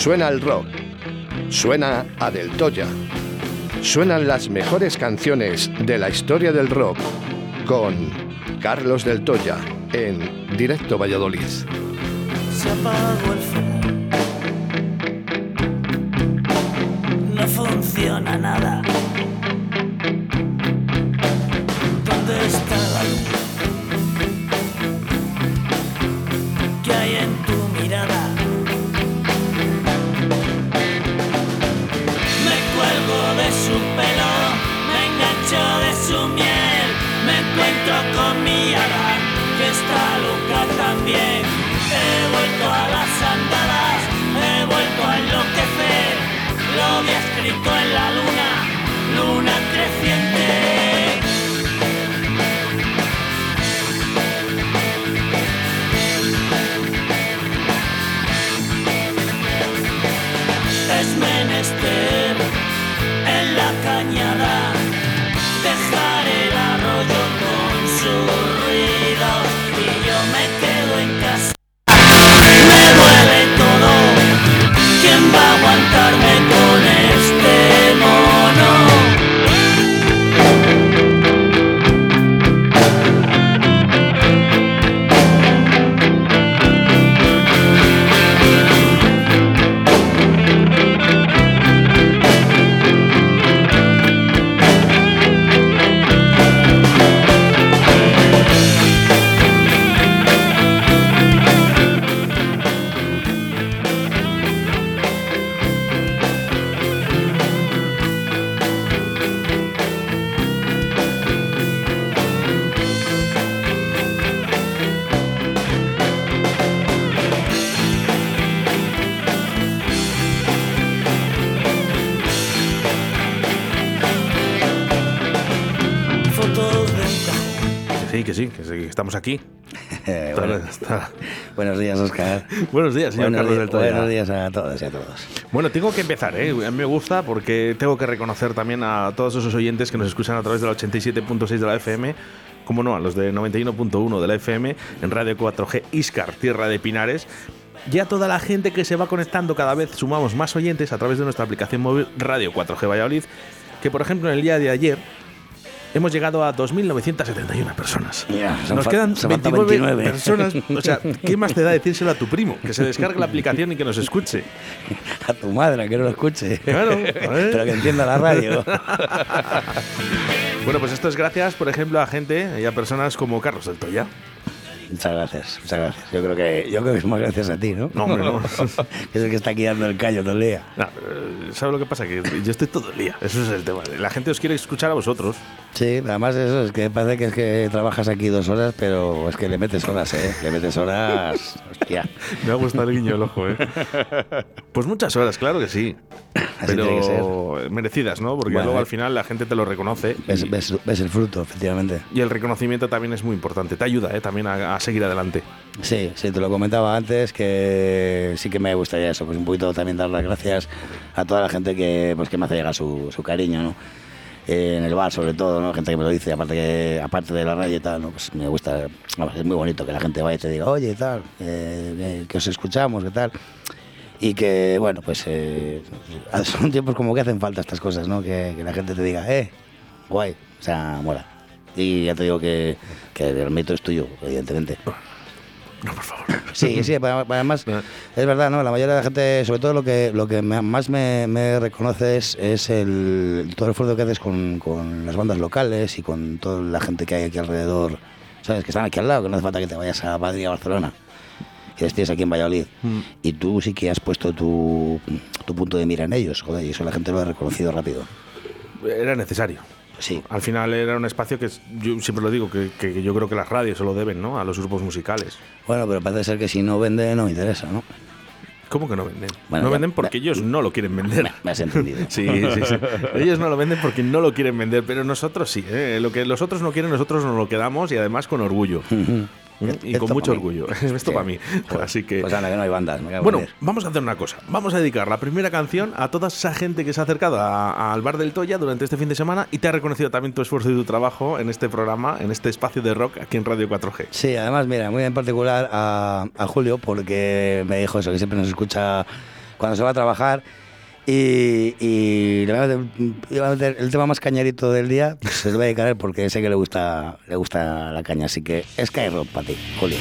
Suena el rock. Suena a Del Toya. Suenan las mejores canciones de la historia del rock con Carlos Del Toya en Directo Valladolid. Se apagó el fuego. No funciona nada. Encuentro con que está loca también. He vuelto a las andadas, he vuelto a enloquecer, lo vi escrito en la luna, luna creciente. Va buenos días, Oscar. Buenos días, señor buenos, Carlos del Toya. buenos días a todos y a todos. Bueno, tengo que empezar, ¿eh? A mí me gusta porque tengo que reconocer también a todos esos oyentes que nos escuchan a través de la 87.6 de la FM, como no, a los de 91.1 de la FM, en Radio 4G Iscar, Tierra de Pinares. Y a toda la gente que se va conectando, cada vez sumamos más oyentes a través de nuestra aplicación móvil Radio 4G Valladolid, que por ejemplo en el día de ayer hemos llegado a 2.971 personas. Son Nos quedan son falta 29, 29. personas. O sea, ¿qué más te da decírselo a tu primo? Que se descargue la aplicación y que nos escuche. A tu madre, que no lo escuche. Claro. Pero que entienda la radio. Bueno, pues esto es gracias, por ejemplo, a gente y a personas como Carlos del Toya. Muchas gracias, muchas gracias. Yo creo que, yo creo que es más gracias a ti, ¿no? No, hombre, no. es el que está aquí dando el callo todo el día. No, pero, ¿Sabes lo que pasa? Que yo estoy todo el día. Eso es el tema. La gente os quiere escuchar a vosotros. Sí, además eso es que parece que es que trabajas aquí dos horas, pero es que le metes horas, ¿eh? Le metes horas, hostia. Me ha gustado el guiño el ojo, ¿eh? Pues muchas horas, claro que sí. Así tiene que Pero merecidas, ¿no? Porque Bueno, luego eh. al final la gente te lo reconoce. Ves, y, ves- ves el fruto, efectivamente. y el reconocimiento también es muy importante. Te ayuda, ¿eh? También a, a seguir adelante. Sí, sí, te lo comentaba antes que sí que me gustaría eso, pues un poquito también dar las gracias a toda la gente que, pues, que me hace llegar su, su cariño, ¿no? En el bar sobre todo, ¿no? Gente que me lo dice, aparte que aparte de la radio y tal, ¿no? Pues me gusta, es muy bonito que la gente vaya y te diga, oye, tal, eh, eh, que os escuchamos, que tal. Y que, bueno, pues eh, son tiempos como que hacen falta estas cosas, ¿no? Que, la gente te diga, eh, guay, o sea, mola. Y ya te digo que, que el mérito es tuyo, evidentemente. No, por favor. Sí, sí, además es verdad, ¿no? La mayoría de la gente, sobre todo lo que, lo que más me, me reconoce es, es el, todo el esfuerzo que haces con, con las bandas locales y con toda la gente que hay aquí alrededor, ¿sabes? Que están aquí al lado, que no hace falta que te vayas a Madrid, a Barcelona, que estés aquí en Valladolid. Y tú sí que has puesto tu, tu punto de mira en ellos, joder, y eso la gente lo ha reconocido rápido. Era necesario. Sí. Al final era un espacio que yo siempre lo digo, que, que yo creo que las radios se lo deben, ¿no? A los grupos musicales. Bueno, pero parece ser que si no vende, no interesa, ¿no? ¿Cómo que no venden? Bueno, no venden porque ellos no lo quieren vender. Me, me has entendido. Sí, sí, sí. Ellos no lo venden porque no lo quieren vender, pero nosotros sí. ¿eh? Lo que los otros no quieren, nosotros nos lo quedamos y además con orgullo. Y Esto con mucho orgullo. Esto para mí. Así que. Pues anda, que no hay bandas. me Bueno, vamos a hacer una cosa. Vamos a dedicar la primera canción a toda esa gente que se ha acercado al bar del Toya durante este fin de semana y te ha reconocido también tu esfuerzo y tu trabajo en este programa, en este espacio de rock aquí en Radio 4G. Sí, además, mira, muy en particular a, a Julio, porque me dijo eso, que siempre nos escucha cuando se va a trabajar. Y, y el tema más cañerito del día, se lo voy a dedicar porque sé que le gusta, le gusta la caña. Así que Skyrock para ti, Julio.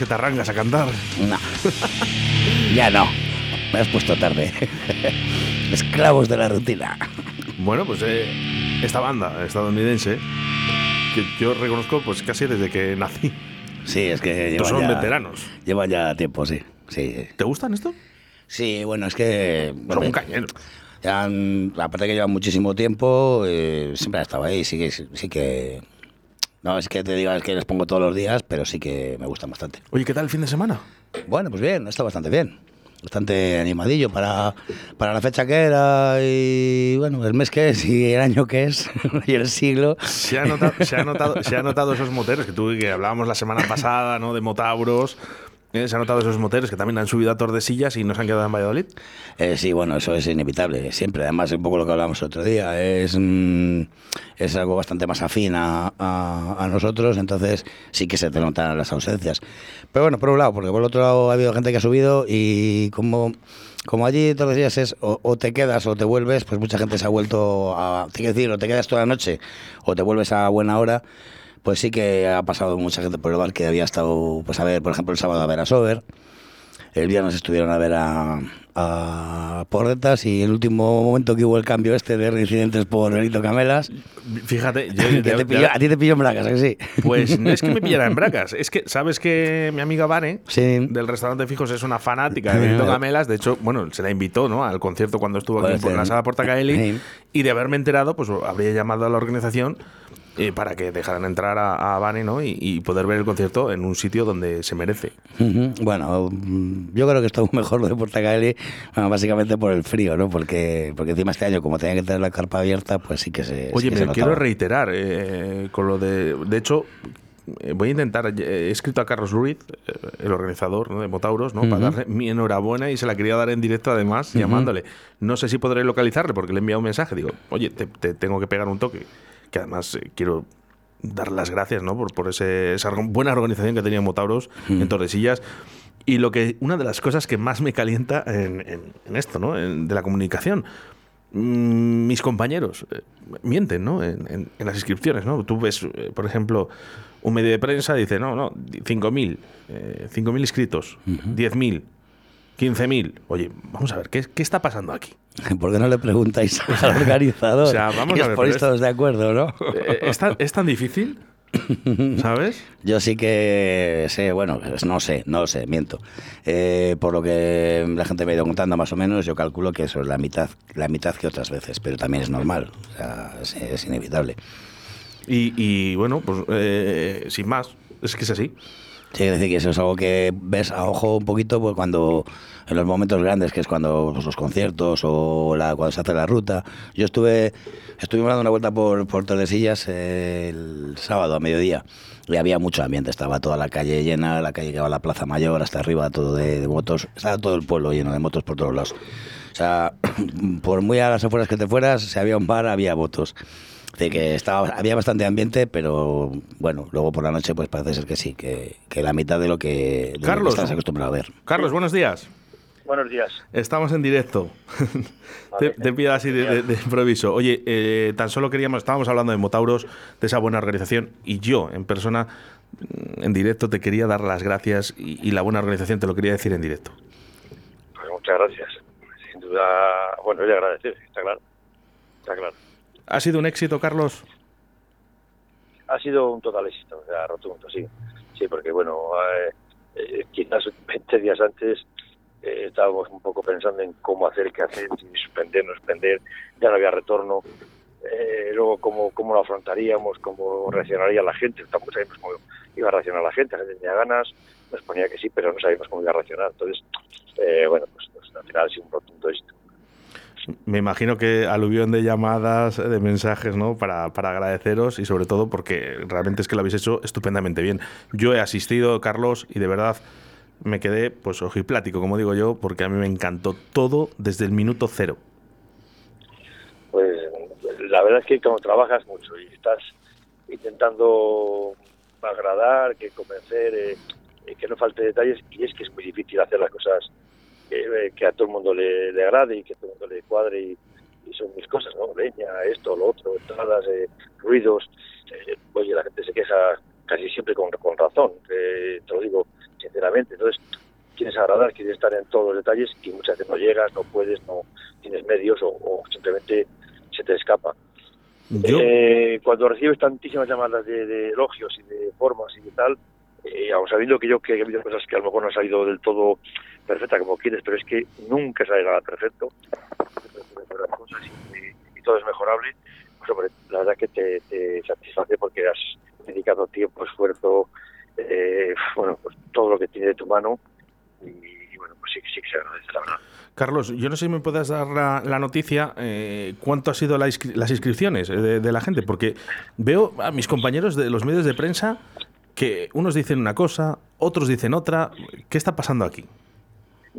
Que te arrancas a cantar. No. ya no. Me has puesto tarde. Esclavos de la rutina. Bueno, pues eh, esta banda estadounidense, que yo reconozco pues casi desde que nací. Sí, es que llevan son ya, veteranos. Llevan ya tiempo, sí. Sí, ¿Te gustan esto? sí bueno, es que... Son bueno, un cañero. ya han- aparte que llevan muchísimo tiempo, eh, siempre han estado ahí. Sí que... Sí que no, es que te digas que les pongo todos los días, pero sí que me gustan bastante. Oye, ¿qué tal el fin de semana? Bueno, pues bien, está bastante bien. bastante animadillo para, para la fecha que era y bueno, el mes que es y el año que es y el siglo. Se ha notado, se ha notado, se ha notado esos moteros que tú que hablábamos la semana pasada, ¿no? De Motauros. ¿Eh? Se han notado esos moteros que también han subido a Tordesillas y no se han quedado en Valladolid. Eh, sí, bueno, eso es inevitable, siempre. Además, un poco lo que hablamos el otro día, es, mm, es algo bastante más afín a, a- a nosotros, entonces sí que se te notan las ausencias. Pero bueno, por un lado, porque por el otro lado ha habido gente que ha subido y como, como allí días es o, o te quedas o te vuelves, pues mucha gente se ha vuelto a... Te decir, o te quedas toda la noche o te vuelves a buena hora. Pues sí que ha pasado mucha gente por el bar que había estado, pues a ver, por ejemplo, el sábado a ver a Sober, el viernes estuvieron a ver a, a Porretas y el último momento que hubo el cambio este de reincidentes por Benito Camelas, Fíjate, yo, que de- te de- pilló- a ti te pilló en bracas, ¿a que sí? Pues no es que me pillara en bracas, es que sabes que mi amiga Vane Sí. del restaurante Fijos es una fanática de Benito Gamelas, de hecho, bueno, se la invitó, ¿no? al concierto cuando estuvo aquí por la sala Portacaeli Sí. y de haberme enterado, pues habría llamado a la organización eh, para que dejaran entrar a, a Vane, ¿no? Y, y poder ver el concierto en un sitio donde se merece. Bueno, mm, yo creo que estuvo mejor lo de Portacaeli, bueno, básicamente por el frío, ¿no? Porque, porque encima este año, como tenía que tener la carpa abierta, pues sí que se. sí Oye, se me quiero reiterar eh, con lo de. De hecho, eh, voy a intentar. eh, He escrito a Carlos Ruiz, eh, el organizador ¿no? de Motauros, ¿no? para darle mi enhorabuena y se la quería dar en directo además, llamándole. No sé si podré localizarle porque le he enviado un mensaje. Digo, oye, te, te tengo que pegar un toque. Que además eh, quiero dar las gracias ¿no? por, por ese- esa buena organización que tenía Motauros en Tordesillas. Y lo que una de las cosas que más me calienta en, en- en esto, ¿no? En- de la comunicación, mm, mis compañeros eh, mienten, ¿no? En, las inscripciones, ¿no? Tú ves, eh, por ejemplo, un medio de prensa dice, no, no, 5.000, eh, 5.000 inscritos, 10.000, 15.000. Oye, vamos a ver, ¿qué, qué está pasando aquí? ¿Por qué no le preguntáis al organizador? o sea, vamos a ver, ponéis pero todos de acuerdo, ¿no? Eh, ¿Es tan, es tan difícil? ¿Sabes? Yo sí que sé, bueno, pues no sé, no sé, miento. Eh, por lo que la gente me ha ido contando más o menos, yo calculo que eso es la mitad, la mitad que otras veces, pero también es normal, o sea, es, es inevitable. Y, y, bueno, pues eh, sin más, es que es así. Sí, es decir, que eso es algo que ves a ojo un poquito pues, cuando en los momentos grandes, que es cuando pues, los conciertos o la, cuando se hace la ruta. Yo estuve estuvimos dando una vuelta por, por Tordesillas el sábado a mediodía y había mucho ambiente, estaba toda la calle llena, la calle que va a la Plaza Mayor hasta arriba, todo de, de motos, estaba todo el pueblo lleno de motos por todos lados. O sea, por muy a las afueras que te fueras, si había un bar, había motos. De que estaba, había bastante ambiente, pero bueno, luego por la noche pues parece ser que sí, que, que la mitad de lo que, de lo que Carlos. estás acostumbrado a ver. Carlos, buenos días. Buenos días. Estamos en directo. te, te pido así de, de- de improviso. Oye, eh, tan solo queríamos, estábamos hablando de Motauros, de esa buena organización, y yo, en persona, mm, en directo, te quería dar las gracias y, y la buena organización te lo quería decir en directo. Pues muchas gracias. Sin duda, bueno, le agradecer, está claro. Está claro. ¿Ha sido un éxito, Carlos? Ha sido un total éxito, sea, rotundo, sí. Sí, porque bueno, eh, eh, quizás 20 días antes eh, estábamos un poco pensando en cómo hacer, qué hacer, si suspender, no suspender, ya no había retorno. Eh, luego, cómo, cómo lo afrontaríamos, cómo reaccionaría la gente. Tampoco sabíamos cómo iba a reaccionar la gente. La gente tenía ganas, nos ponía que sí, pero no sabíamos cómo iba a reaccionar. Entonces, eh, bueno, pues, pues al final ha sido un rotundo éxito. Me imagino que aluvión de llamadas, de mensajes, ¿no? Para, para agradeceros y sobre todo porque realmente es que lo habéis hecho estupendamente bien. Yo he asistido, Carlos, y de verdad me quedé, pues, ojiplático, como digo yo, porque a mí me encantó todo desde el minuto cero. pues la verdad es que como trabajas mucho y estás intentando agradar, que convencer, eh, eh, que no falte detalles, y es que es muy difícil hacer las cosas eh, que a todo el mundo le, le agrade y que a todo el mundo le cuadre y, y son mis cosas, ¿no? Leña, esto, lo otro, entradas, eh, ruidos. eh, oye, la gente se queja casi siempre con, con razón, eh, te lo digo sinceramente. Entonces, quieres agradar, quieres estar en todos los detalles y muchas veces no llegas, no puedes, no tienes medios o, o simplemente se te escapa. Yo, Eh, cuando recibes tantísimas llamadas de, de elogios y de formas y de tal, eh, aun sabiendo que yo que he habido cosas que a lo mejor no han salido del todo perfecta como quieres, pero es que nunca sale nada perfecto, cosas y, todo es mejorable, pues la verdad que te, satisface porque has dedicado tiempo, esfuerzo, eh, bueno, pues todo lo que tiene de tu mano. Y, bueno, pues sí, sí que se agradece, la verdad. Carlos, yo no sé si me puedes dar la, noticia, eh, cuánto ha sido las inscripciones eh, de, la gente, porque veo a mis compañeros de los medios de prensa que unos dicen una cosa, otros dicen otra. ¿Qué está pasando aquí?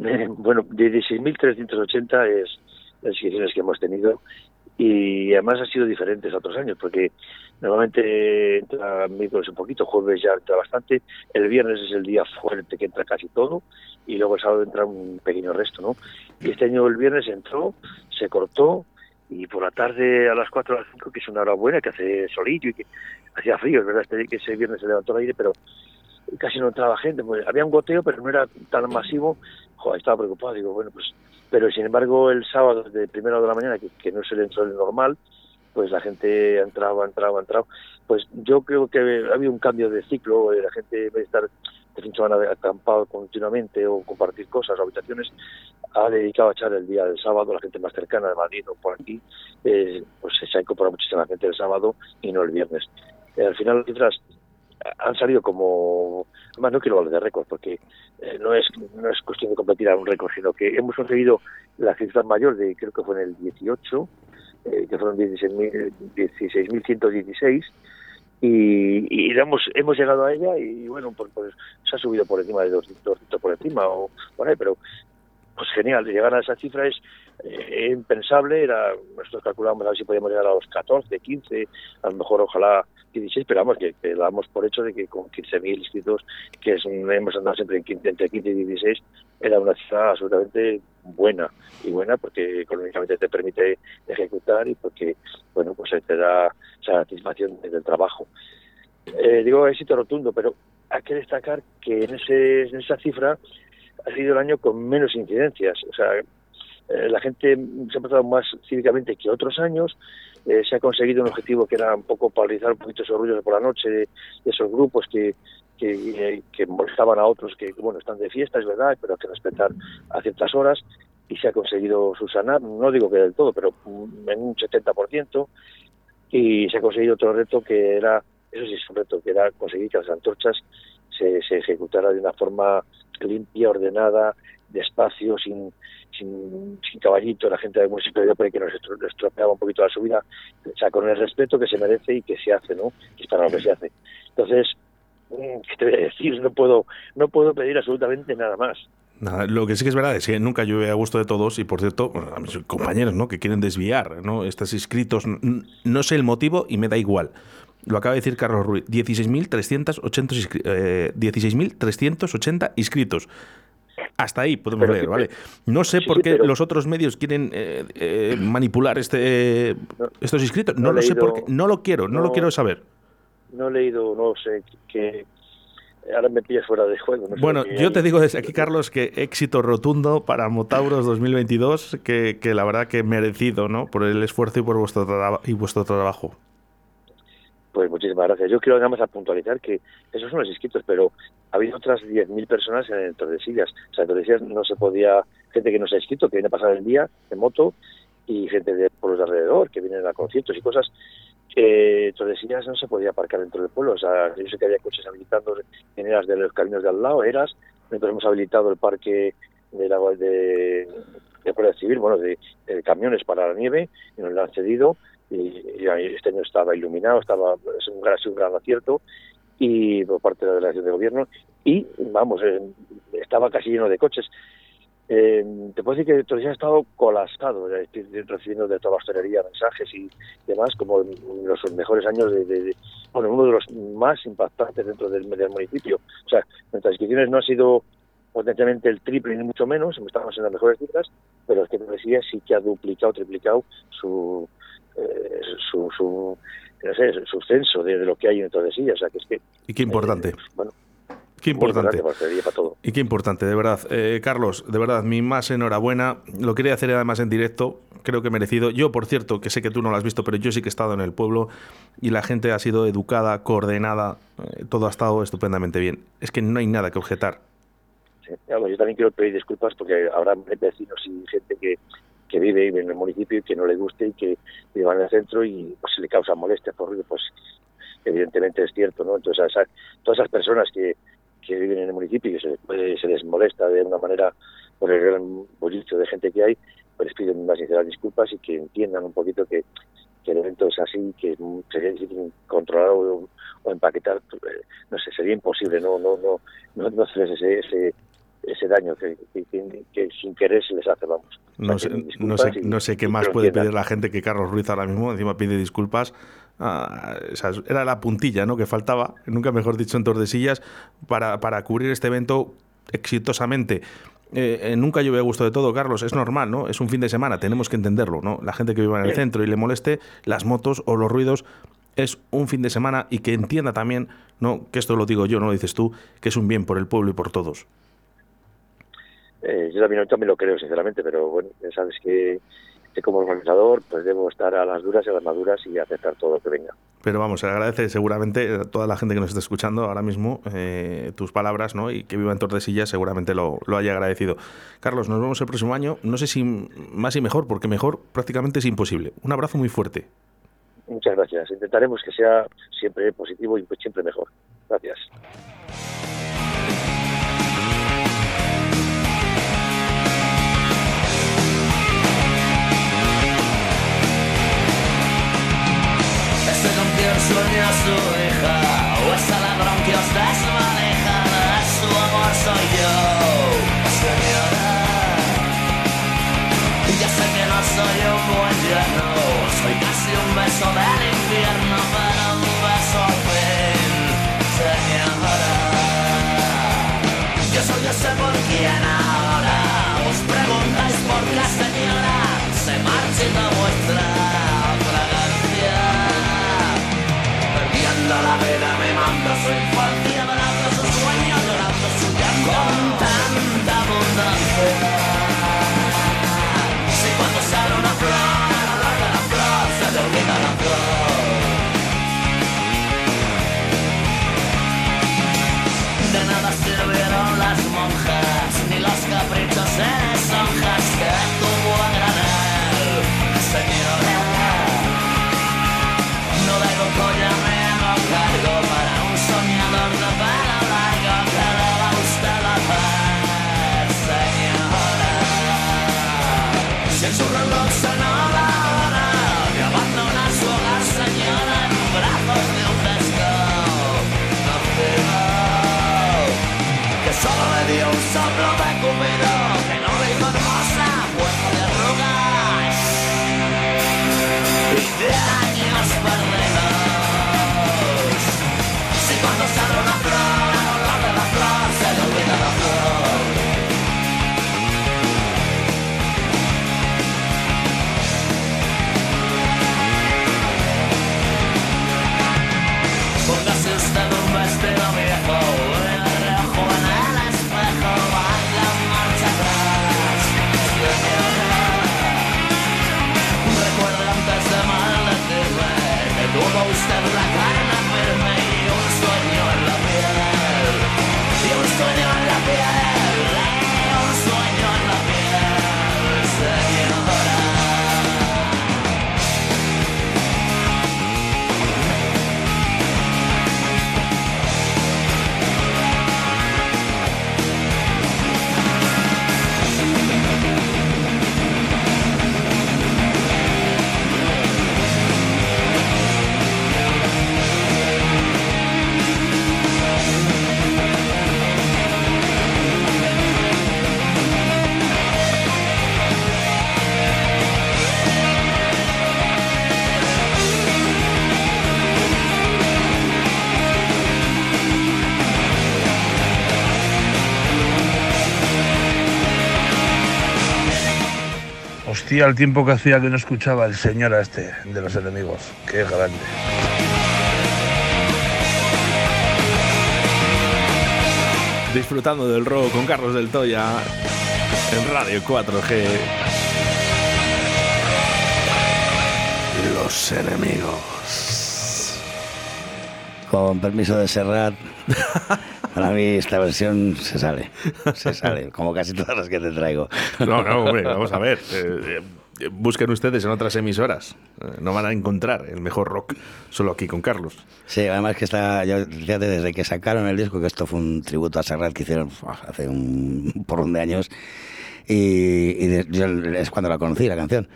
Eh, bueno, 16.380 es las inscripciones que hemos tenido y además ha sido diferentes a otros años, porque normalmente entra miércoles un poquito, jueves ya entra bastante, el viernes es el día fuerte que entra casi todo y luego el sábado entra un pequeño resto, ¿no? Y este año el viernes entró, se cortó y por la tarde a las 4 o las 5, que es una hora buena, que hace solillo y que hacía frío, es verdad este que ese viernes se levantó el aire, pero casi no entraba gente, pues había un goteo, pero no era tan masivo, joder, estaba preocupado, digo, bueno, pues, pero sin embargo el sábado de primera de la mañana, que, no es el entro normal, pues la gente entraba, entraba, entraba, pues yo creo que había un cambio de ciclo, la gente en vez estar de fin de semana acampado continuamente o compartir cosas habitaciones, ha dedicado a echar el día del sábado, la gente más cercana de Madrid o por aquí, eh, pues se ha incorporado muchísima gente el sábado y no el viernes. Eh, al final las cifras han salido como, además no quiero hablar de récord porque eh, no es no es cuestión de competir a un récord, sino que hemos conseguido la cifra mayor de, creo que fue en el 18, que fueron 16.116, y, y hemos, hemos llegado a ella y bueno, pues, pues se ha subido por encima de dos, dos por encima o por ahí, pero pues genial, llegar a esa cifra es eh, impensable, era, nosotros calculamos a ver si podíamos llegar a los 14, 15, a lo mejor ojalá 16, pero vamos, que, que damos por hecho de que con 15.000 inscritos, que es, hemos andado siempre en 15, entre 15 y 16, era una cifra absolutamente buena, y buena porque económicamente te permite ejecutar y porque, bueno, pues te da satisfacción del trabajo. Eh, digo éxito rotundo, pero hay que destacar que en, ese, en esa cifra ha sido el año con menos incidencias. O sea, la gente se ha portado más cívicamente que otros años. Eh, se ha conseguido un objetivo que era un poco paralizar un poquito esos ruidos por la noche de, esos grupos que, que, que, molestaban a otros que, bueno, están de fiesta, es verdad, pero hay que respetar a ciertas horas. Y se ha conseguido subsanar, no digo que del todo, pero en un 70%. Y se ha conseguido otro reto que era, eso sí es un reto, que era conseguir que las antorchas se, se ejecutara de una forma limpia, ordenada, despacio, sin, sin, sin caballito, la gente del municipio de que nos estropeaba un poquito la subida, o sea, con el respeto que se merece y que se hace, ¿no? Que es para lo que se hace. Entonces, mm, ¿qué te voy a decir? No puedo, no puedo pedir absolutamente nada más. Nada, lo que sí que es verdad es que nunca llueve a gusto de todos y, por cierto, a mis compañeros ¿no? que quieren desviar ¿no? estás inscritos, no sé el motivo y me da igual. Lo acaba de decir Carlos Ruiz. 16.380 eh, 16 inscritos. Hasta ahí podemos leer, ¿vale? No sé por qué los otros medios quieren eh, eh, manipular este estos inscritos. No, lo sé porque no lo quiero, no, lo quiero saber. No he leído, no sé qué. Ahora me pillas fuera de juego. bueno, yo te digo desde aquí, Carlos, que éxito rotundo para Motauros 2022, que, que la verdad que merecido, ¿no? Por el esfuerzo y por vuestro, y vuestro trabajo. Pues muchísimas gracias. Yo quiero además a puntualizar que esos son los inscritos, pero ha habido otras 10.000 personas en Tordesillas. O sea, en Tordesillas no se podía, gente que no se ha inscrito, que viene a pasar el día en moto, y gente de pueblos de alrededor, que vienen a conciertos y cosas. Eh, Tordesillas no se podía aparcar dentro del pueblo. O sea, yo sé que había coches habilitando en eras de los caminos de al lado, eras. Nosotros hemos habilitado el parque de la de Civil, bueno, de, camiones para la nieve, y nos lo han cedido y, este año estaba iluminado, estaba es un gran, acierto y por parte de la delegación de gobierno y vamos, eh, estaba casi lleno de coches. Eh, te puedo decir que todavía ha estado colapsado, recibiendo de toda la hostelería mensajes y demás, como en los mejores años de, bueno, uno de los más impactantes dentro del, del municipio. O sea, nuestras inscripciones no ha sido potencialmente el triple ni mucho menos, estamos en las mejores cifras, pero es que Tordesillas sí que ha duplicado, triplicado su, eh, su, su, no sé, su censo de, lo que hay en Tordesillas. O sea, que es que, y qué importante. Eh, bueno, Qué importante. Y qué importante, de verdad. Eh, Carlos, de verdad, mi más enhorabuena. Lo quería hacer además en directo, creo que merecido. Yo, por cierto, que sé que tú no lo has visto, pero yo sí que he estado en el pueblo y la gente ha sido educada, coordenada, todo ha estado estupendamente bien. Es que no hay nada que objetar. yo también quiero pedir disculpas porque habrá vecinos y gente que, que vive en el municipio y que no le guste y que viva en el centro y pues le causa molestia por ruido, pues evidentemente es cierto, ¿no? Entonces, todas esas personas que, que viven en el municipio y se, se les molesta de una manera por el gran bollicho de gente que hay, pues les pido unas sinceras disculpas y que entiendan un poquito que, que el evento es así, que sería difícil controlar o, empaquetar, eh, no sé, sería imposible, no, no, no, no, no hacer ese, ese daño que, que, sin querer se les hace, vamos. No sé, no sé, no sé qué más puede pedir la gente que Carlos Ruiz ahora mismo, encima pide disculpas. Ah, era la puntilla ¿no? que faltaba, nunca mejor dicho, en Tordesillas, para, para cubrir este evento exitosamente. Eh, eh, nunca llueve a gusto de todo, Carlos, es normal, ¿no? Es un fin de semana, tenemos que entenderlo, ¿no? La gente que vive en el centro y le moleste las motos o los ruidos es un fin de semana y que entienda también, ¿no? Que esto lo digo yo, no lo dices tú, que es un bien por el pueblo y por todos. Eh, yo también, también lo creo, sinceramente, pero bueno, sabes que como organizador, pues debo estar a las duras y a las maduras y aceptar todo lo que venga. Pero vamos, se agradece seguramente a toda la gente que nos está escuchando ahora mismo eh, tus palabras, ¿no? Y que viva en Tordesillas seguramente lo, lo haya agradecido. Carlos, nos vemos el próximo año. No sé si más y mejor, porque mejor prácticamente es imposible. Un abrazo muy fuerte. Muchas gracias. Intentaremos que sea siempre positivo y siempre mejor. Gracias. Hostia, el tiempo que hacía que no escuchaba el señor a este de los enemigos. Qué grande. Disfrutando del rock con Carlos del Toya en Radio 4G. Los enemigos. Con permiso de Serrat, para mí esta versión se sale. Se sale, como casi todas las que te traigo. No, no, hombre, vamos a ver. eh, eh, busquen ustedes en otras emisoras. Eh, No van a encontrar el mejor rock solo aquí con Carlos. Sí, además que está, yo, fíjate, desde que sacaron el disco, que esto fue un tributo a Serrat que hicieron hace un porrón de años, y, y de- yo es cuando la conocí, la canción.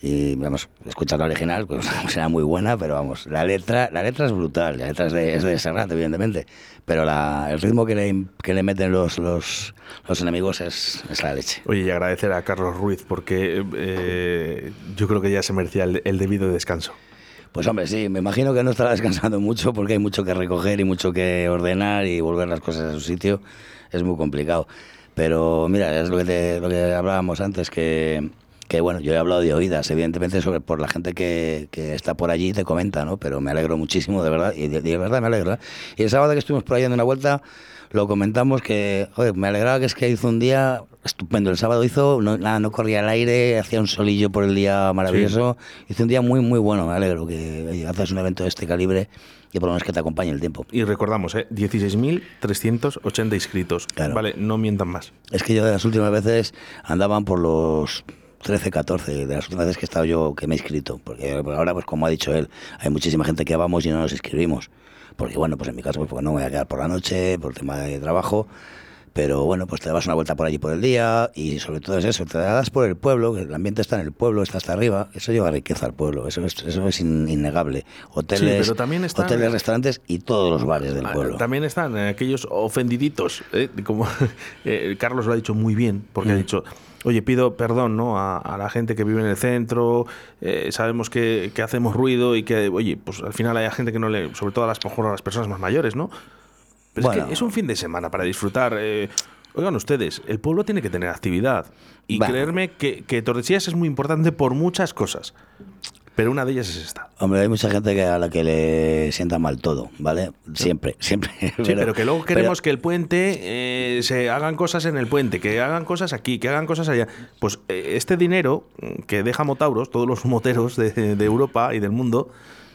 Y vamos, escuchar la original, pues será muy buena, pero vamos, la letra, la letra es brutal, la letra es de, es de Serrat, evidentemente, pero la, el ritmo que le, que le meten los, los, los enemigos es, es la leche. Oye, y agradecer a Carlos Ruiz porque eh, yo creo que ya se merecía el, el debido descanso. Pues hombre, sí, me imagino que no estará descansando mucho porque hay mucho que recoger y mucho que ordenar y volver las cosas a su sitio. Es muy complicado. Pero mira, es lo que, te- lo que hablábamos antes, que, que bueno, yo he hablado de oídas, evidentemente, sobre por la gente que, que está por allí te comenta, ¿no? Pero me alegro muchísimo, de verdad, y de, de verdad me alegra. Y el sábado que estuvimos por ahí dando una vuelta, lo comentamos que, joder, me alegraba que es que hizo un día estupendo. El sábado hizo, no, nada, no corría al aire, hacía un solillo por el día maravilloso. Hizo un día muy, muy bueno, me alegro que haces un evento de este calibre y por lo menos que te acompañe el tiempo. Y recordamos, ¿eh? 16.380 inscritos. Claro. Vale, no mientan más. Es que yo de las últimas veces andaban por los 13, 14, de las últimas veces que he estado yo, que me he inscrito. Porque ahora, pues como ha dicho él, hay muchísima gente que vamos y no nos inscribimos. Porque bueno, pues en mi caso, pues porque no me voy a quedar por la noche, por tema de trabajo. Pero bueno, pues te das una vuelta por allí por el día y sobre todo es eso, te das por el pueblo, que el ambiente está en el pueblo, está hasta arriba, eso lleva riqueza al pueblo, eso es, eso es in- innegable. Hoteles, pero también están- hoteles, restaurantes y todos los bares del Ah, pueblo. También están eh, aquellos ofendiditos, ¿eh? como eh, Carlos lo ha dicho muy bien, porque ha Mm. dicho, oye, pido perdón ¿no? a, a la gente que vive en el centro, eh, sabemos que, que hacemos ruido y que, oye, pues al final hay gente que no le, sobre todo a las, mejor a las personas más mayores, ¿no? Pero es que es un fin de semana para disfrutar. eh, oigan ustedes, el pueblo tiene que tener actividad. Y Bueno. creerme que, que Tordesillas es muy importante por muchas cosas. Pero una de ellas es esta. Hombre, hay mucha gente que a la que le sienta mal todo, ¿vale? Siempre, siempre. Sí, pero, que luego queremos que el puente eh, se hagan cosas en el puente, que hagan cosas aquí, que hagan cosas allá. Pues eh, este dinero que deja Motauros, todos los moteros de, de Europa y del mundo,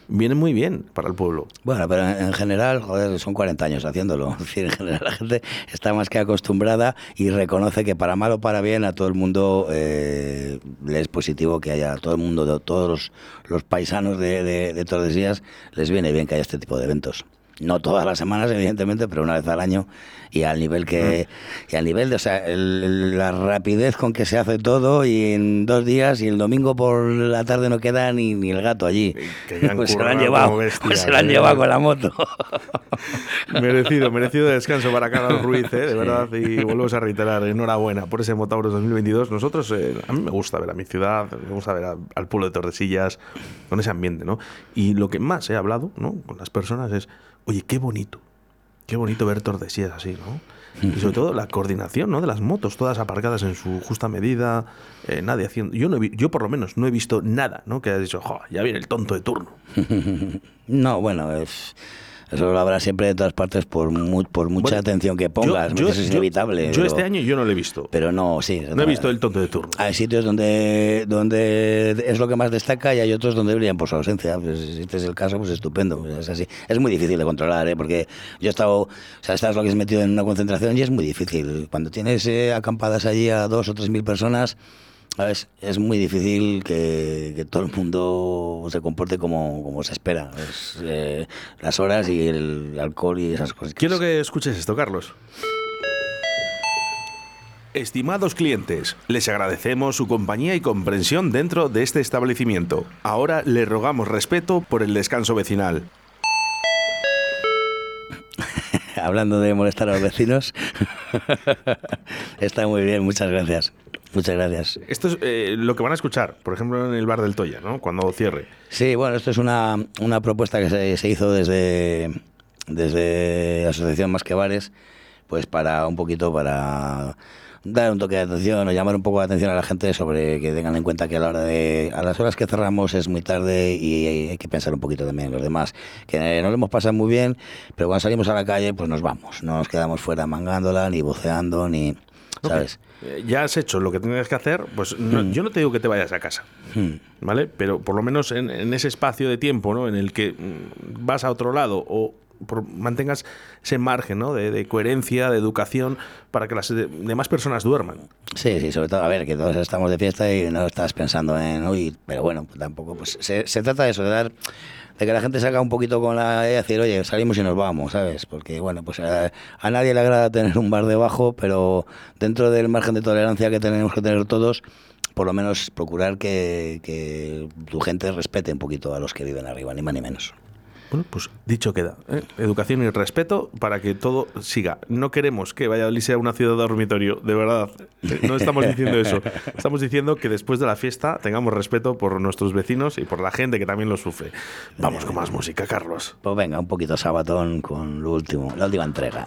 viene muy bien para el pueblo. Bueno, pero en en general, joder, son 40 años haciéndolo. En general la gente está más que acostumbrada y reconoce que para mal o para bien a todo el mundo eh, le es positivo que haya, a todo el mundo, de todos los, los paisanos de, de, de Tordesillas, les viene bien que haya este tipo de eventos. No todas las semanas, evidentemente, pero una vez al año y al nivel que y al nivel de, o sea, el- la rapidez con que se hace todo y en dos días y el domingo por la tarde no queda ni, ni el gato allí. Pues se lo han llevado, pues bestias, se lo han llevado con la moto. merecido, merecido descanso para Carlos Ruiz, ¿eh? de verdad. Y volvemos a reiterar, enhorabuena por ese Motauros 2022. Nosotros, eh, a mí me gusta ver a mi ciudad, me gusta ver a- al pueblo de Tordesillas con ese ambiente, ¿no? Y lo que más he hablado, ¿no? Con las personas es, oye, qué bonito, qué bonito ver Tordesillas así, ¿no? Y sobre todo la coordinación, ¿no? De las motos, todas aparcadas en su justa medida, eh, nadie haciendo. Yo no he yo por lo menos no he visto nada, ¿no? Que haya dicho, "Jo, ya viene el tonto de turno. No, bueno, es, eso lo habrá siempre de todas partes por, mu- por mucha Bueno, atención que pongas. yo, eso es yo- inevitable. Yo pero- este año yo no lo he visto. Pero no, sí. No he visto el tonto de turno. Hay sitios donde, donde es lo que más destaca y hay otros donde brillan por su ausencia. Pues, si este es el caso, pues estupendo. pues es así. Es muy difícil de controlar, ¿eh? porque yo he estado, o sea, estás lo que es metido en una concentración y es muy difícil. Cuando tienes eh, acampadas allí a dos o tres mil personas, ¿sabes? es muy difícil que, que todo el mundo se comporte como, como se espera. Es, eh, las horas y el alcohol y esas cosas. Quiero que escuches esto, Carlos. Estimados clientes, les agradecemos su compañía y comprensión dentro de este establecimiento. Ahora le rogamos respeto por el descanso vecinal. Hablando de molestar a los vecinos, está muy bien, muchas gracias. Muchas gracias. Esto es eh, lo que van a escuchar, por ejemplo, en el bar del Toya, ¿no? Cuando cierre. Sí, bueno, esto es una, una propuesta que se, se hizo desde, desde la Asociación Más que Bares, pues para un poquito para dar un toque de atención o llamar un poco la atención a la gente sobre que tengan en cuenta que a la hora de a las horas que cerramos es muy tarde y hay, que pensar un poquito también en los demás que no lo hemos pasado muy bien pero cuando salimos a la calle pues nos vamos no nos quedamos fuera mangándola ni buceando ni sabes Eh, ya has hecho lo que tenías que hacer, pues no- Mm. yo no te digo que te vayas a casa, Hmm. ¿vale? Pero por lo menos en, en ese espacio de tiempo, ¿no? En el que mm, vas a otro lado o por- mantengas ese margen ¿no? de, de coherencia, de educación, para que las de- demás personas duerman. Sí, sí, sobre todo, a ver, que todos estamos de fiesta y no estás pensando en, uy, pero bueno, pues tampoco, pues se, se trata de eso, de dar, de que la gente salga un poquito con la de decir, oye, salimos y nos vamos, ¿sabes? Porque, bueno, pues a, a nadie le agrada tener un bar debajo, pero dentro del margen de tolerancia que tenemos que tener todos, por lo menos procurar que, que tu gente respete un poquito a los que viven arriba, ni más ni menos. Bueno, pues dicho queda. ¿eh? Educación y respeto para que todo siga. No queremos que Valladolid sea una ciudad dormitorio, de verdad. Eh, No estamos diciendo eso. Estamos diciendo que después de la fiesta tengamos respeto por nuestros vecinos y por la gente que también lo sufre. Vamos con más música, Carlos. Pues venga, un poquito sabatón con lo último, la última entrega.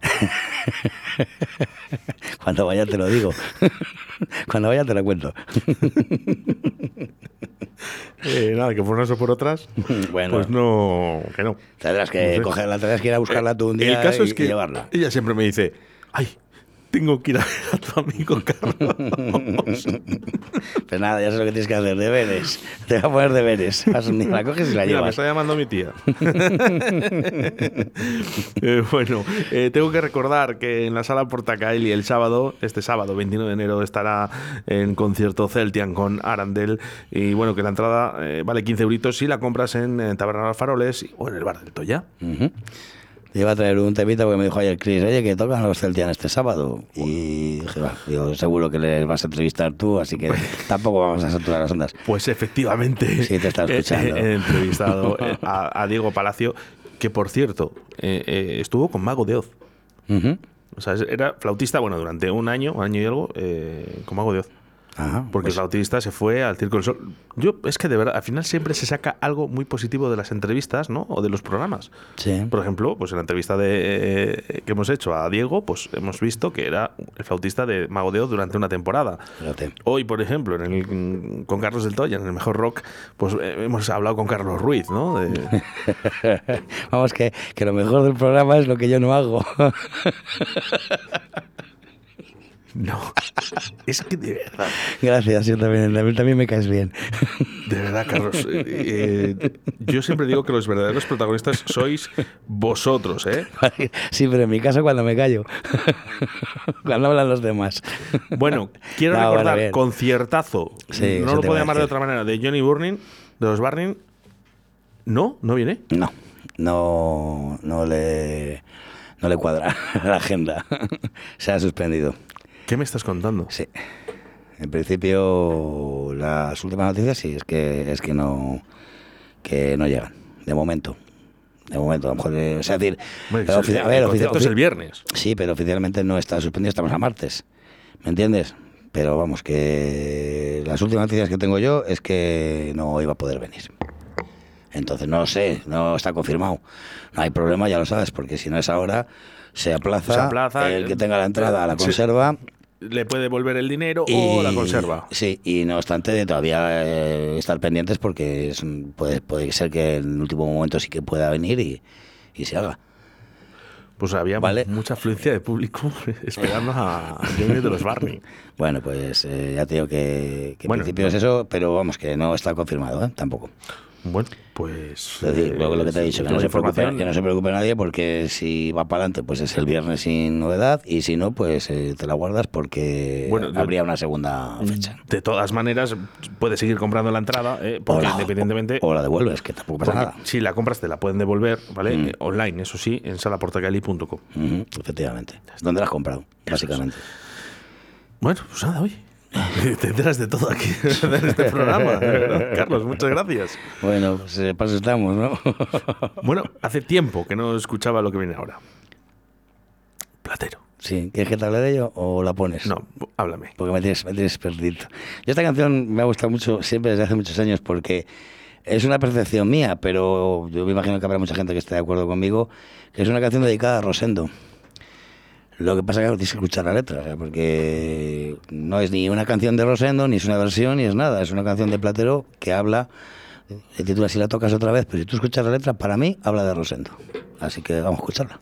Cuando vaya te lo digo. Cuando vaya te lo cuento. Eh, nada, que por unas o por otras, Bueno. pues no, que no. Tendrás que No sé. cogerla, tendrás que ir a buscarla tú un día El caso y, es que y llevarla. ella siempre me dice, ay, tengo que ir a ver a tu amigo Carlos. Pues nada, ya sé lo que tienes que hacer, deberes. Te va a poner deberes. Vas un día, la coges y la Mira, me está llamando mi tía. Eh, bueno, eh, tengo que recordar que en la sala Portacaeli el sábado, este sábado 29 de enero, estará en concierto Celtian con Arandel. Y bueno, que la entrada eh, vale 15 euritos si la compras en eh, Taberna Faroles o en el bar del Toya. Ujú. Te iba a traer un temita porque me dijo ayer Chris, oye, que tocan los Celtian este sábado. Y dije, va, digo, seguro que les vas a entrevistar tú, así que tampoco vamos a saturar las ondas. Pues efectivamente, Sí, te está escuchando. he, he entrevistado a, a Diego Palacio, que por cierto, eh, eh, estuvo con Mago de Oz. O sea, era flautista, bueno, durante un año, un año y algo, eh, con Mago de Oz. Ajá, Porque pues- el flautista se fue al Circo del Sol. Yo, es que de verdad, al final siempre se saca algo muy positivo de las entrevistas, ¿no? O de los programas. Sí. Por ejemplo, pues en la entrevista de, eh, que hemos hecho a Diego, pues hemos visto que era el flautista de Mago de Oz durante una temporada. Fíjate. Hoy, por ejemplo, en el, con Carlos del Toya, en el Mejor Rock, pues eh, hemos hablado con Carlos Ruiz, ¿no? De- Vamos, que, que lo mejor del programa es lo que yo no hago. no, es que de verdad, Gracias, yo también, también, también me caes bien. de verdad, Carlos, eh, eh, yo siempre digo que los verdaderos protagonistas sois vosotros, ¿eh? Sí, pero en mi caso cuando me callo. cuando hablan los demás. Bueno, quiero No, recordar, conciertazo, Sí, no lo puedo llamar de otra manera, de Johnny Burning, de los Barning. ¿No? ¿No viene? No, no, no le, no le cuadra la agenda. Se ha suspendido. ¿Qué me estás contando? Sí. En principio, las últimas noticias sí, es que, es que no, que no llegan, de momento. De momento, a lo mejor, eh, o sea, es decir, el- ofici- a el ver, concierto ofici- es el viernes. Sí, pero oficialmente no está suspendido, estamos a martes. ¿Me entiendes? Pero vamos, que las últimas noticias que tengo yo es que no iba a poder venir. Entonces, no sé, no está confirmado. No hay problema, ya lo sabes, porque si no es ahora, se aplaza, Se aplaza, el que tenga la entrada a la sí. Le puede devolver el dinero Y, o la conserva. Sí, y no obstante, todavía eh, estar pendientes porque es puede, puede ser que en el último momento sí que pueda venir y, y se haga. Pues había Vale. mucha afluencia de público esperando a a de los Barney. Bueno, pues eh, ya te digo que, que en Bueno, principio es eso, pero vamos, que no está confirmado, ¿eh? tampoco. Bueno, pues. Es decir, luego lo que te he dicho, que no, se preocupe, que no se preocupe nadie porque si va para adelante, pues es el viernes sin novedad y si no, pues eh, te la guardas porque Bueno, habría una segunda fecha. De todas maneras, puedes seguir comprando la entrada, eh, O porque la, independientemente. o la devuelves, que tampoco pasa nada. Si la compras, te la pueden devolver, ¿vale? Mm. Eh, online, eso sí, en salaportacali.com. Ujú, efectivamente. ¿Dónde la has comprado? Básicamente. Bueno, pues nada, oye. Te enteras de todo aquí en este programa. verdad. Carlos, muchas gracias. Bueno, pues eh, para eso estamos, ¿no? Bueno, hace tiempo que no escuchaba lo que viene ahora. Platero. sí, ¿quieres que te hable de ello o la pones? No, háblame. porque me tienes, me tienes perdido. Yo esta canción me ha gustado mucho siempre desde hace muchos años porque es una percepción mía, pero yo me imagino que habrá mucha gente que esté de acuerdo conmigo, que es una canción dedicada a Rosendo. Lo que pasa es que tienes que escuchar la letra, sea, porque no es ni una canción de Rosendo, ni es una versión, ni es nada. Es una canción de Platero que habla, el título si la tocas otra vez, pero si tú escuchas la letra, para mí habla de Rosendo. Así que vamos a escucharla.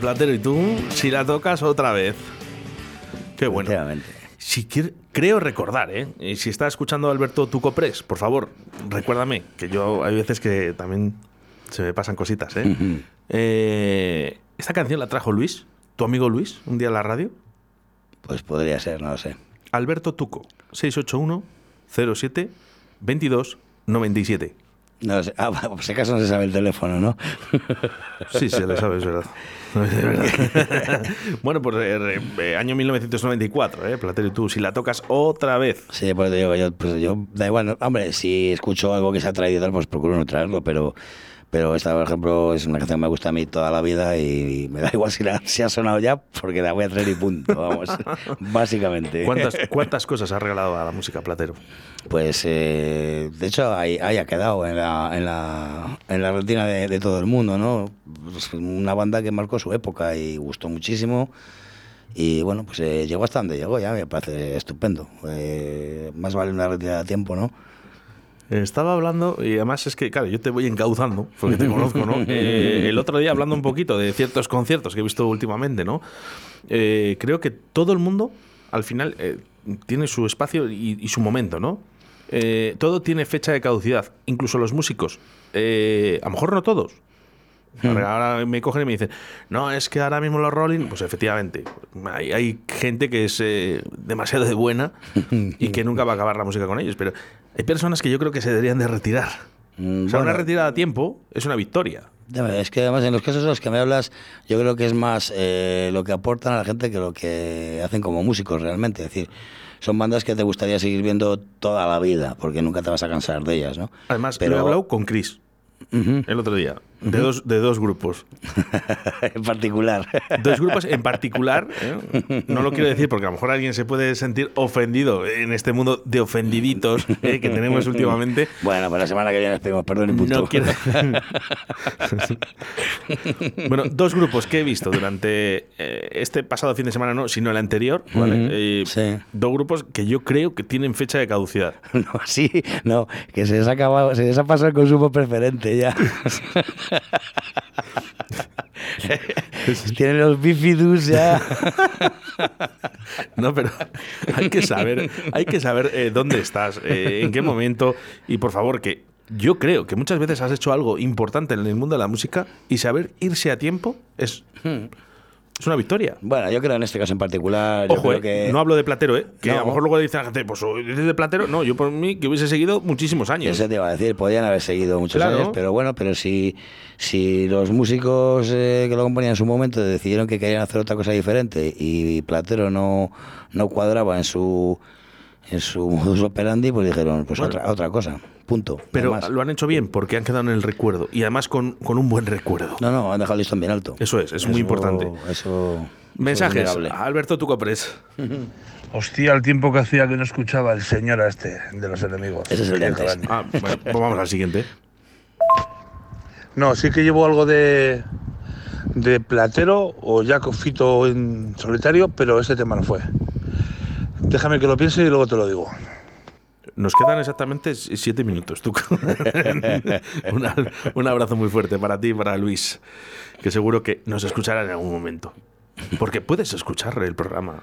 Platero y tú, si la tocas otra vez. Qué bueno. Si quiere- creo recordar, ¿eh? Y si está escuchando Alberto Tucopres, por favor, recuérdame, que yo hay veces que también se me pasan cositas, ¿eh? Eh, esta canción la trajo Luis, tu amigo Luis, un día en la radio. Pues podría ser, no lo sé. Alberto Tuco, 681 07 22 97. No. Ah, por si acaso no se sabe el teléfono, ¿no? Sí, se le sabe, es verdad. bueno, pues eh, eh, año 1994, ¿eh? Platero y tú, si la tocas otra vez. Sí, pues digo, yo, pues yo, da igual, hombre, si escucho algo que se ha traído tal, pues procuro no traerlo, pero, pero esta, por ejemplo, es una canción que me gusta a mí toda la vida y, me da igual si, la, si ha sonado ya, porque la voy a traer y punto, vamos, básicamente. ¿Cuántas, ¿Cuántas cosas has regalado a la música, Platero? Pues, eh, de hecho, ahí, ahí ha quedado en la, en la, en la retina de, de todo el mundo, ¿no? Pues una banda que marcó su época y gustó muchísimo. Y bueno, pues eh, llegó hasta donde llegó, ya me parece estupendo. Eh, más vale una retirada a tiempo, ¿no? Estaba hablando, y además es que, claro, yo te voy encauzando, porque te conozco, ¿no? Eh, el otro día hablando un poquito de ciertos conciertos que he visto últimamente, ¿no? Eh, creo que todo el mundo, al final, eh, tiene su espacio y, y su momento, ¿no? Eh, todo tiene fecha de caducidad, incluso los músicos. Eh, a lo mejor no todos. Ahora ahora me cogen y me dicen, no, es que ahora mismo los Rolling, pues efectivamente, hay, hay gente que es eh, demasiado de buena y que nunca va a acabar la música con ellos, pero hay personas que yo creo que se deberían de retirar. Mm, O sea, una retirada a tiempo es una victoria. Es que además en los casos en los que me hablas, yo creo que es más eh, lo que aportan a la gente que lo que hacen como músicos realmente. Es decir, son bandas que te gustaría seguir viendo toda la vida, porque nunca te vas a cansar de ellas, ¿no? Además, Pero- lo he hablado con Chris el otro día, de, dos, de dos grupos. en particular. Dos grupos en particular, ¿eh? no lo quiero decir porque a lo mejor alguien se puede sentir ofendido en este mundo de ofendiditos ¿eh? que tenemos últimamente. Bueno, para la semana que viene les pedimos perdón y punto. No quiero. bueno, dos grupos que he visto durante eh, este pasado fin de semana, no, sino el anterior. ¿vale? Ujú, Eh, sí. Dos grupos que yo creo que tienen fecha de caducidad. No, sí, no, que se les ha acabado, se les ha pasado el consumo preferente ya. Tienen los bifidus ya. No, pero hay que saber, hay que saber eh, dónde estás, eh, en qué momento y por favor que yo creo que muchas veces has hecho algo importante en el mundo de la música y saber irse a tiempo es es una victoria. Bueno, yo creo en este caso en particular. yo Ojo, creo eh, que... no hablo de platero, ¿eh? Que a lo mejor luego dice la gente, pues ¿eres de platero. No, yo por mí que hubiese seguido muchísimos años. Eso te iba a decir, podían haber seguido muchos Claro. años, pero bueno, pero si, si los músicos eh, que lo componían en su momento decidieron que querían hacer otra cosa diferente y Platero no, no cuadraba en su en su modus operandi, pues dijeron, pues Bueno. otra, otra cosa, punto. no Pero lo han hecho bien porque han quedado en el recuerdo y además con, con un buen recuerdo. No, no, han dejado el listón bien alto. Eso es, es muy importante. Eso. Mensajes, eso es innegable. Alberto Tucopres. Hostia, el tiempo que hacía que no escuchaba el señor a este de los enemigos. Ese es el de antes. Ah, bueno, pues vamos al siguiente. No, sí que llevo algo de, de platero o ya con fito en solitario, pero ese tema no fue. Déjame que lo piense y luego te lo digo. Nos quedan exactamente siete minutos. Una- un abrazo muy fuerte para ti y para Luis, que seguro que nos escuchará en algún momento. Porque puedes escuchar el programa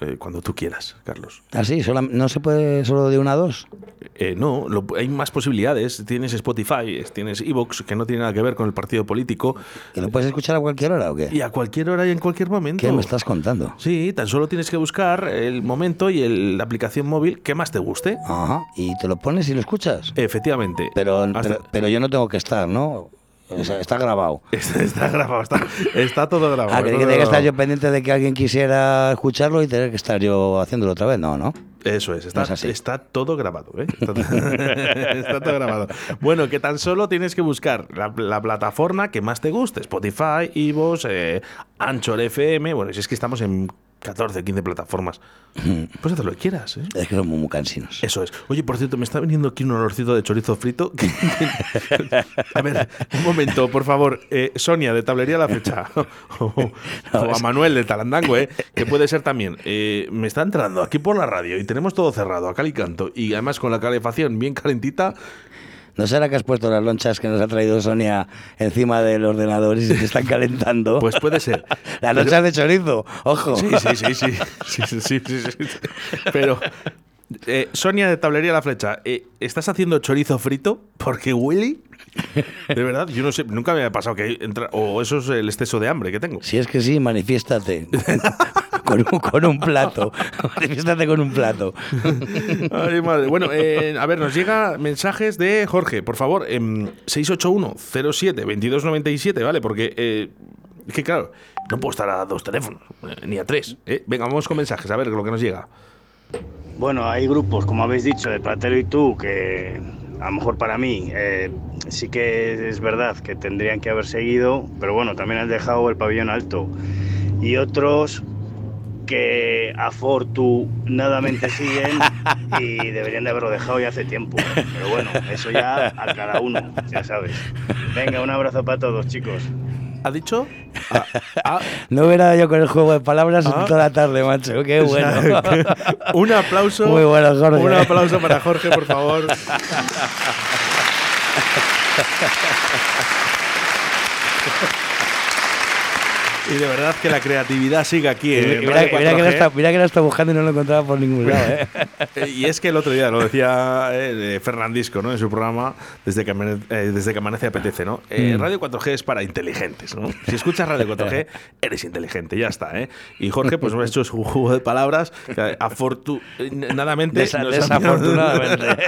eh, cuando tú quieras, Carlos. Ah, sí, no se puede solo de una a dos. Eh, no, lo- hay más posibilidades. Tienes Spotify, es- tienes Evox, que no tiene nada que ver con el partido político. ¿Que lo puedes escuchar a cualquier hora o qué? Y a cualquier hora y en cualquier momento. ¿Qué me estás contando? Sí, tan solo tienes que buscar el momento y el- la aplicación móvil que más te guste. Ajá, y te lo pones y lo escuchas. Efectivamente. Pero, pero yo no tengo que estar, ¿no? O sea, está grabado. Está, está grabado, está, está todo grabado. Ah, que todo tenía que estar yo pendiente de que alguien quisiera escucharlo y tener que estar yo haciéndolo otra vez. No, no. Eso es, está, No es está todo grabado, ¿eh? Está, está todo grabado. Bueno, que tan solo tienes que buscar la, la plataforma que más te guste. Spotify, Ivos, eh, Anchor FM. Bueno, si es que estamos en 14, 15 plataformas. Pues haz lo que quieras, ¿eh? Es que somos muy cansinos. Eso es. Oye, por cierto, me está viniendo aquí un olorcito de chorizo frito. a ver, un momento, por favor. Eh, Sonia, de Tablería La Fecha. o, o a Manuel, de Talandango, ¿eh? que puede ser también. Eh, me está entrando aquí por la radio y tenemos todo cerrado, a cal y canto. Y además con la calefacción bien calentita. ¿No será que has puesto las lonchas que nos ha traído Sonia encima del ordenador y se te están calentando? Pues puede ser. Las lonchas de chorizo, ojo. Sí, sí, sí, sí. Sí. Pero, eh, Sonia de Tablería La Flecha, eh, ¿estás haciendo chorizo frito? Porque huele. De verdad, yo no sé, nunca me ha pasado que entra. O eso es el exceso de hambre que tengo. Si es que sí, manifiéstate. con, un, con un plato. Manifiéstate con un plato. Ay, madre. Bueno, eh, a ver, nos llega mensajes de Jorge, por favor, em, 681-07-2297, ¿vale? Porque eh, es que, claro, no puedo estar a dos teléfonos, eh, ni a tres. ¿eh? Venga, vamos con mensajes, a ver lo que nos llega. Bueno, hay grupos, como habéis dicho, de Platero y tú, que a lo mejor para mí eh, sí que es verdad que tendrían que haber seguido, pero bueno, también han dejado el pabellón alto. Y otros que afortunadamente siguen y deberían de haberlo dejado ya hace tiempo. Pero bueno, eso ya a cada uno, ya sabes. Venga, un abrazo para todos, chicos. ¿Ha dicho? No hubiera yo con el juego de palabras Ah. toda la tarde, macho. Qué bueno. un aplauso. Muy bueno, Jorge. Un aplauso para Jorge, por favor. Y de verdad que la creatividad sigue aquí. en Mira, Radio mira que lo 4G. está, mira que lo está buscando y no lo encontraba por ningún lado. ¿eh? Eh, Y es que el otro día lo decía eh, Fernandisco ¿no? en su programa Desde que, amane- eh, desde que amanece apetece. ¿no? Eh, Mm. Radio 4G es para inteligentes. ¿no? Si escuchas Radio 4G, eres inteligente, ya está. ¿eh? Y Jorge pues, me ha hecho su juego de palabras que afortunadamente. Desa- nos desafortunadamente.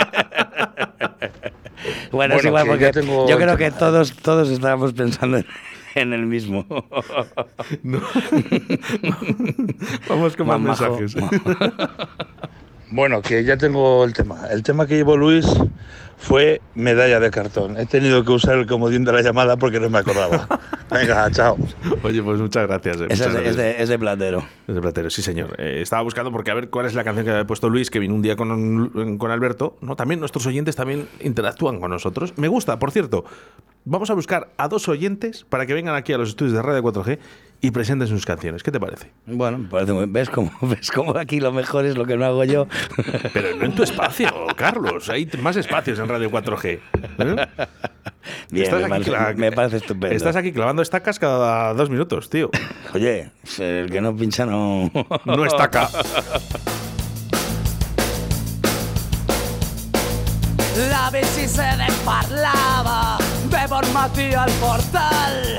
Bueno, es igual que porque tengo- yo creo que todos, todos estábamos pensando en, en el mismo. Vamos con más mensajes. Bueno, que ya tengo el tema. El tema que llevó Luis fue medalla de cartón. He tenido que usar el comodín de la llamada porque no me acordaba. Venga, chao. Oye, pues muchas gracias. eh, muchas de, es de platero. Es de Platero, sí, señor. Eh, estaba buscando porque a ver cuál es la canción que había puesto Luis, que vino un día con, con Alberto. ¿no? También nuestros oyentes también interactúan con nosotros. Me gusta, por cierto. Vamos a buscar a dos oyentes para que vengan aquí a los estudios de Radio 4G y presenten sus canciones. ¿Qué te parece? Bueno, me parece muy- ¿ves cómo, ¿ves cómo aquí lo mejor es lo que no hago yo? Pero no en tu espacio, Carlos. Hay más espacios en Radio 4G. ¿eh? Bien, Estás me aquí parece, cla- me parece estupendo. Estás aquí clavando estacas cada dos minutos, tío. Oye, el que no pincha no... No estaca. La bici se desparlava de al portal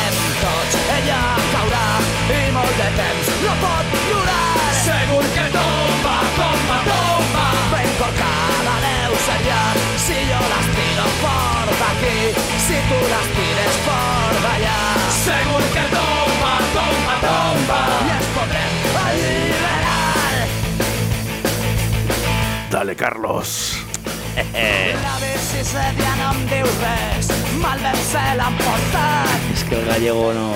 si tu les tires fort allà segur que tomba, tomba, tomba i ens podrem alliberar Dale, Carlos. Es que el gallego no...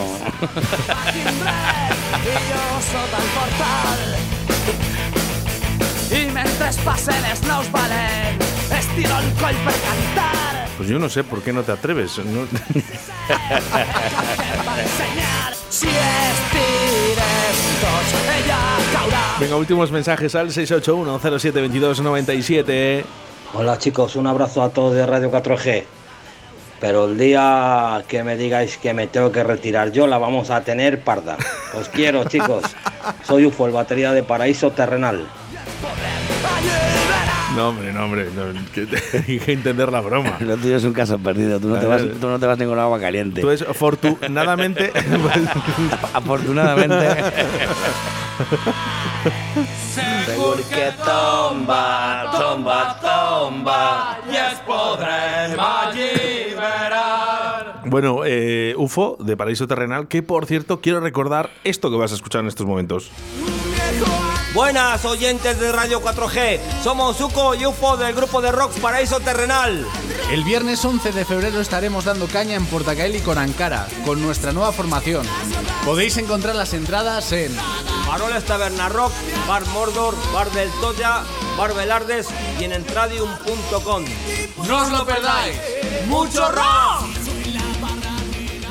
I mentre es passen els nous valents, estiro el coll per cantar. Pues yo no sé por qué no te atreves. No-. Venga, últimos mensajes al 681-07-2297. Hola chicos, un abrazo a todos de Radio 4G. Pero el día que me digáis que me tengo que retirar yo, la vamos a tener parda. Os quiero chicos. Soy UFO, el batería de Paraíso Terrenal. No, hombre, no, hombre. no, que- hay que entender la broma. Lo tuyo es un caso perdido. Tú no te vas, tú no te vas ni con agua caliente. Tú es afortunadamente. Afortunadamente. Segur que tomba, tomba, tomba, i es podrem alliberar. Bueno, eh, UFO de Paraíso Terrenal, que por cierto quiero recordar esto que vas a escuchar en estos momentos. Viejo Buenas oyentes de Radio 4G, somos Zuko y UFO del grupo de Rocks Paraíso Terrenal. El viernes 11 de febrero estaremos dando caña en Portacaeli con Ankara, con nuestra nueva formación. Podéis encontrar las entradas en Paroles Taberna Rock, Bar Mordor, Bar del Toya, Bar Belardes y en entradium.com. ¡No os lo perdáis! ¡Mucho rock!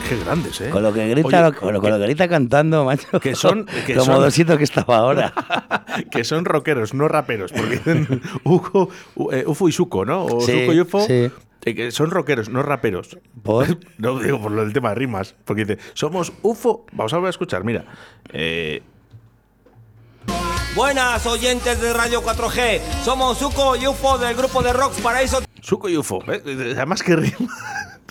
Qué grandes, ¿eh? Con lo que grita, Oye, con, lo, con lo que grita cantando, macho. Que son- que lo son- modosito que estaba ahora. que son rockeros, no raperos, porque dicen Ujo, U- eh, Ufo y Suco, ¿no? O Sí, Suco y Ufo. sí. eh, que son rockeros, no raperos. ¿Por? No digo por lo del tema de rimas, porque dice, somos Ufo. Vamos a a escuchar, mira. Eh, Buenas oyentes de Radio 4G, somos Zuko y UFO del grupo de Rocks Paraíso Suco y Ufo. ¿eh? Además que rima.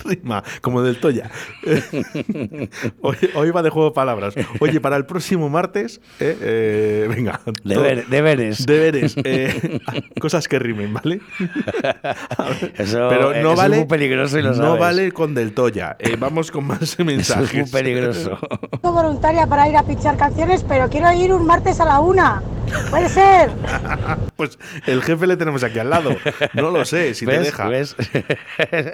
Rima, como del Toya. hoy, hoy va de juego de palabras. Oye, para el próximo martes, eh, eh, venga. Deber- todo- deberes. Deberes. eh, cosas que rimen, ¿vale? Eso, Pero no eso vale. es muy peligroso y lo No sabes. vale con del Toya. Eh, vamos con más Eso mensajes. es muy peligroso. voluntaria para ir a pinchar canciones, pero quiero ir un martes a la una. Puede ser. pues el jefe le tenemos aquí al lado. No lo sé, si te deja. ¿Ves?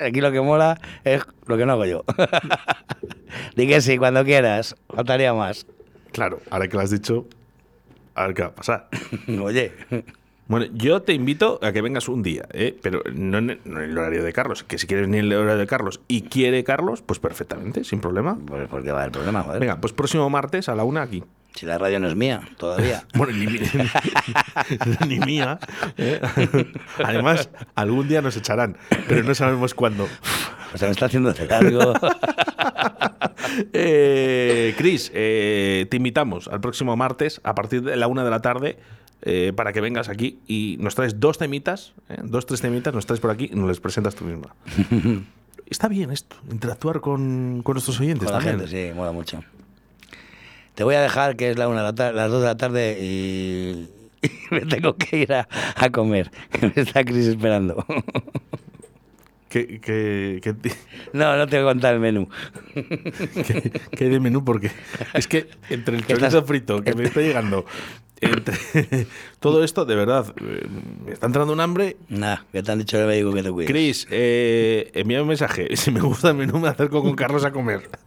Aquí lo que mola es lo que no hago yo. Di que sí, cuando quieras. Faltaría más. Claro, ahora que lo has dicho, a ver qué va a pasar. Oye. Bueno, yo te invito a que vengas un día, ¿eh? pero no en, el, no en el horario de Carlos. Que si quieres venir en el horario de Carlos y quiere Carlos, pues perfectamente, sin problema. Pues porque va a haber problema, joder. Venga, pues próximo martes a la una aquí. Si la radio no es mía, todavía. Bueno, ni, mi- ni mía. ¿eh? Además, algún día nos echarán, pero no sabemos cuándo. O sea, me está haciendo de largo. Eh, Cris, eh, te invitamos al próximo martes a partir de la una de la tarde eh, para que vengas aquí y nos traes dos temitas, eh, dos, tres temitas, nos traes por aquí y nos les presentas tú misma. Está bien esto, interactuar con, con nuestros oyentes Con la gente, sí, mola mucho. Te voy a dejar que es la una de la tar- las dos de la tarde y, y me tengo que ir a, a comer, que me está Cris esperando. ¿Qué, qué, No, no te voy a contar el menú. qué- qué hay de menú? Porque es que entre el ¿Qué estás- chorizo frito que me está llegando, entre todo esto, de verdad, eh, me está entrando un hambre Nada, que te han dicho el médico que te cuides. Cris, eh, envíame un mensaje. Si me gusta el menú, me acerco con Carlos a comer.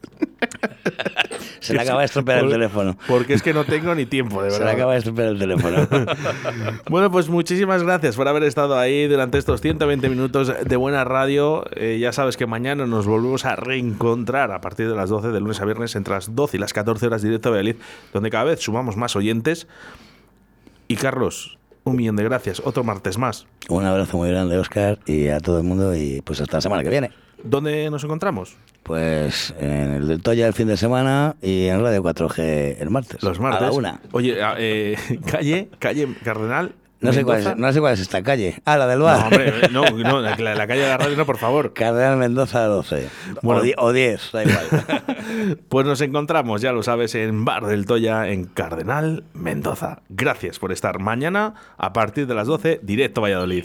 Se le acaba de estropear el teléfono. Porque es que no tengo ni tiempo, de Se le verdad. acaba de estropear el teléfono. Bueno, pues muchísimas gracias por haber estado ahí durante estos 120 minutos de buena radio. Eh, ya sabes que mañana nos volvemos a reencontrar a partir de las 12 de lunes a viernes entre las 12 y las 14 horas directo a Valladolid, donde cada vez sumamos más oyentes. Y Carlos, un millón de gracias. Otro martes más. Un abrazo muy grande, Oscar, y a todo el mundo, y pues hasta la semana que viene. ¿Dónde nos encontramos? Pues en el del Toya el fin de semana y en Radio 4G el martes. Los martes. A la una. Oye, a- eh, calle, calle Cardenal. No sé, cuál es, no sé cuál es esta calle. Ah, la del bar. No, hombre, no, no, la, la calle de la radio no, por favor. Cardenal Mendoza 12. Bueno. O, di- o 10, da igual. Pues nos encontramos, ya lo sabes, en Bar del Toya, en Cardenal, Mendoza. Gracias por estar mañana a partir de las 12, directo a Valladolid.